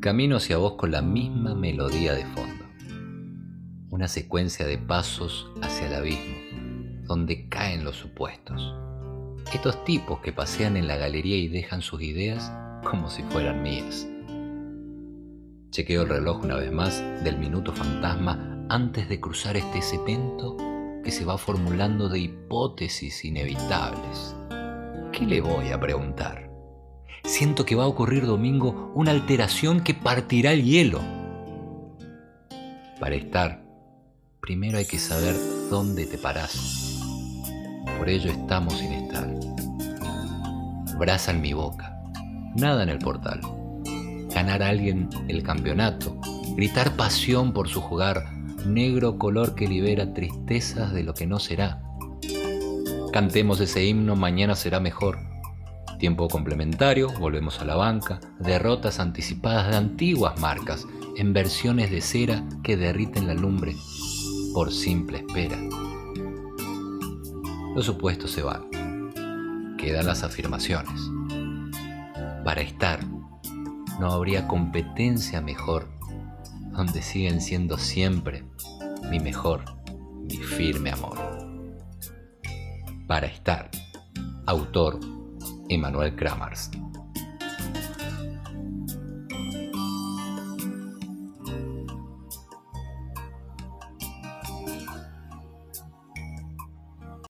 Camino hacia vos con la misma melodía de fondo. Una secuencia de pasos hacia el abismo, donde caen los supuestos. Estos tipos que pasean en la galería y dejan sus ideas como si fueran mías. Chequeo el reloj una vez más del minuto fantasma antes de cruzar este cemento que se va formulando de hipótesis inevitables. ¿Qué le voy a preguntar? Siento que va a ocurrir domingo una alteración que partirá el hielo. Para estar, primero hay que saber dónde te parás. Por ello estamos sin estar. Brasa en mi boca, nada en el portal. Ganar a alguien el campeonato, gritar pasión por su jugar, negro color que libera tristezas de lo que no será. Cantemos ese himno, mañana será mejor. Tiempo complementario, volvemos a la banca, derrotas anticipadas de antiguas marcas, en versiones de cera que derriten la lumbre por simple espera. Los supuestos se van, quedan las afirmaciones. Para estar, no habría competencia mejor donde siguen siendo siempre mi mejor, mi firme amor. Para estar, autor Emanuel Kramars.